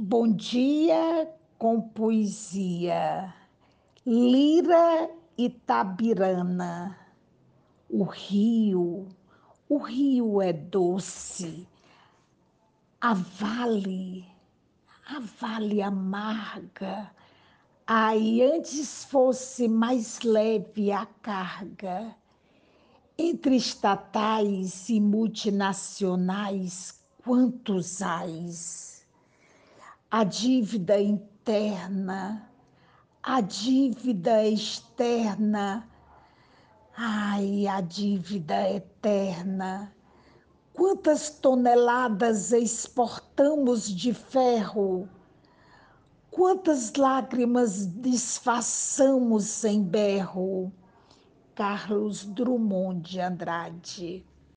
Bom dia com poesia. Lira Itabirana. O rio, o rio é doce. A vale, a vale amarga. Ai, antes fosse mais leve a carga. Entre estatais e multinacionais, quantos ais? A dívida interna, a dívida externa, ai, a dívida eterna. Quantas toneladas exportamos de ferro? Quantas lágrimas disfarçamos em berro? Carlos Drummond de Andrade